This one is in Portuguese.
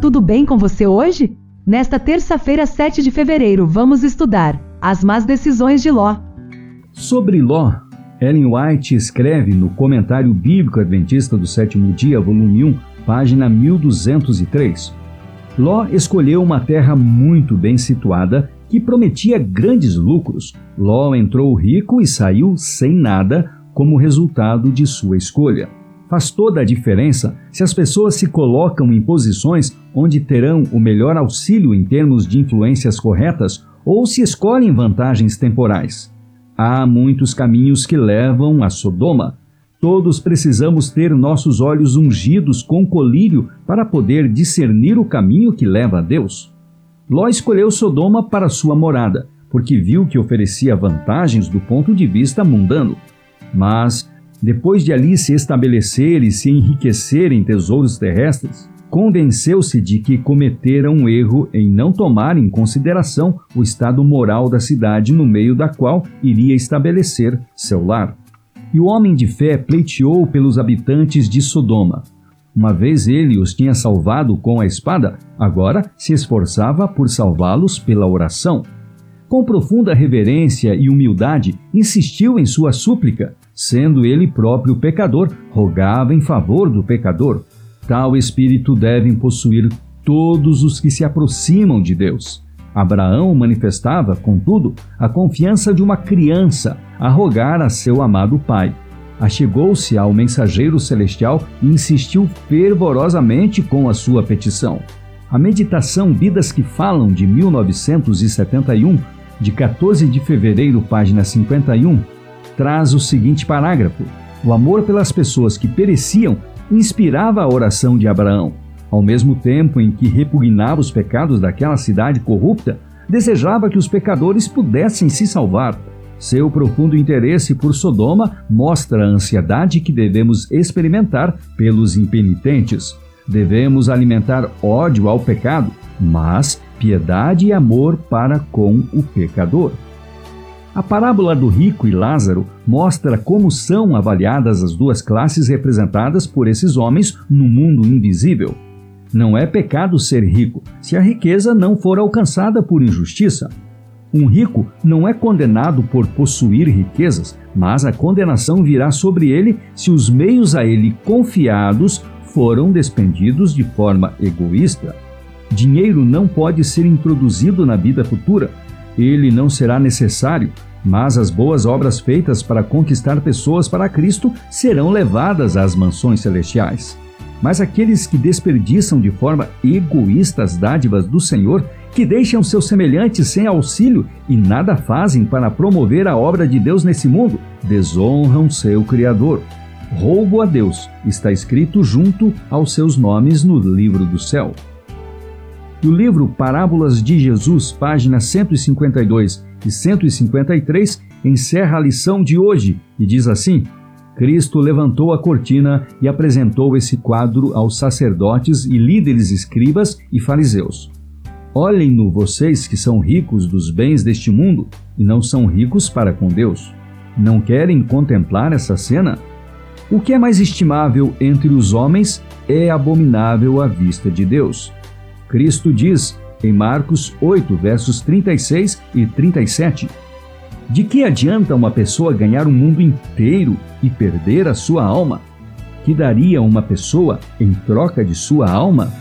tudo bem com você hoje? Nesta terça-feira, 7 de fevereiro, vamos estudar as más decisões de Ló. Sobre Ló, Ellen White escreve no Comentário Bíblico Adventista do Sétimo Dia, volume 1, página 1203. Ló escolheu uma terra muito bem situada que prometia grandes lucros. Ló entrou rico e saiu sem nada como resultado de sua escolha. Faz toda a diferença se as pessoas se colocam em posições onde terão o melhor auxílio em termos de influências corretas ou se escolhem vantagens temporais. Há muitos caminhos que levam a Sodoma. Todos precisamos ter nossos olhos ungidos com colírio para poder discernir o caminho que leva a Deus. Ló escolheu Sodoma para sua morada, porque viu que oferecia vantagens do ponto de vista mundano. Mas, depois de ali se estabelecer e se enriquecer em tesouros terrestres, convenceu-se de que cometera um erro em não tomar em consideração o estado moral da cidade no meio da qual iria estabelecer seu lar. E o homem de fé pleiteou pelos habitantes de Sodoma, uma vez ele os tinha salvado com a espada, agora se esforçava por salvá-los pela oração. Com profunda reverência e humildade, insistiu em sua súplica, sendo ele próprio pecador, rogava em favor do pecador. Tal espírito devem possuir todos os que se aproximam de Deus. Abraão manifestava, contudo, a confiança de uma criança a rogar a seu amado pai achegou-se ao mensageiro celestial e insistiu fervorosamente com a sua petição. A meditação Vidas que Falam de 1971, de 14 de fevereiro, página 51, traz o seguinte parágrafo: O amor pelas pessoas que pereciam inspirava a oração de Abraão. Ao mesmo tempo em que repugnava os pecados daquela cidade corrupta, desejava que os pecadores pudessem se salvar. Seu profundo interesse por Sodoma mostra a ansiedade que devemos experimentar pelos impenitentes. Devemos alimentar ódio ao pecado, mas piedade e amor para com o pecador. A parábola do rico e Lázaro mostra como são avaliadas as duas classes representadas por esses homens no mundo invisível. Não é pecado ser rico se a riqueza não for alcançada por injustiça. Um rico não é condenado por possuir riquezas, mas a condenação virá sobre ele se os meios a ele confiados foram despendidos de forma egoísta. Dinheiro não pode ser introduzido na vida futura. Ele não será necessário, mas as boas obras feitas para conquistar pessoas para Cristo serão levadas às mansões celestiais. Mas aqueles que desperdiçam de forma egoísta as dádivas do Senhor que deixam seus semelhantes sem auxílio e nada fazem para promover a obra de Deus nesse mundo, desonram seu Criador. Roubo a Deus está escrito junto aos seus nomes no livro do céu. E o livro Parábolas de Jesus, páginas 152 e 153, encerra a lição de hoje e diz assim: Cristo levantou a cortina e apresentou esse quadro aos sacerdotes e líderes escribas e fariseus. Olhem-no vocês que são ricos dos bens deste mundo e não são ricos para com Deus. Não querem contemplar essa cena? O que é mais estimável entre os homens é abominável à vista de Deus. Cristo diz em Marcos 8, versos 36 e 37: De que adianta uma pessoa ganhar o mundo inteiro e perder a sua alma? Que daria uma pessoa em troca de sua alma?